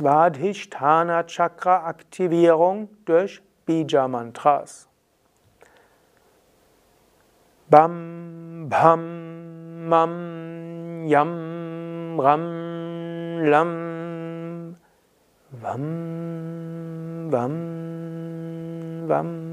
Svadhisthana Chakra Aktivierung durch Bija Mantras. Bam, bam, mam, yam, ram, lam, vam, vam, vam.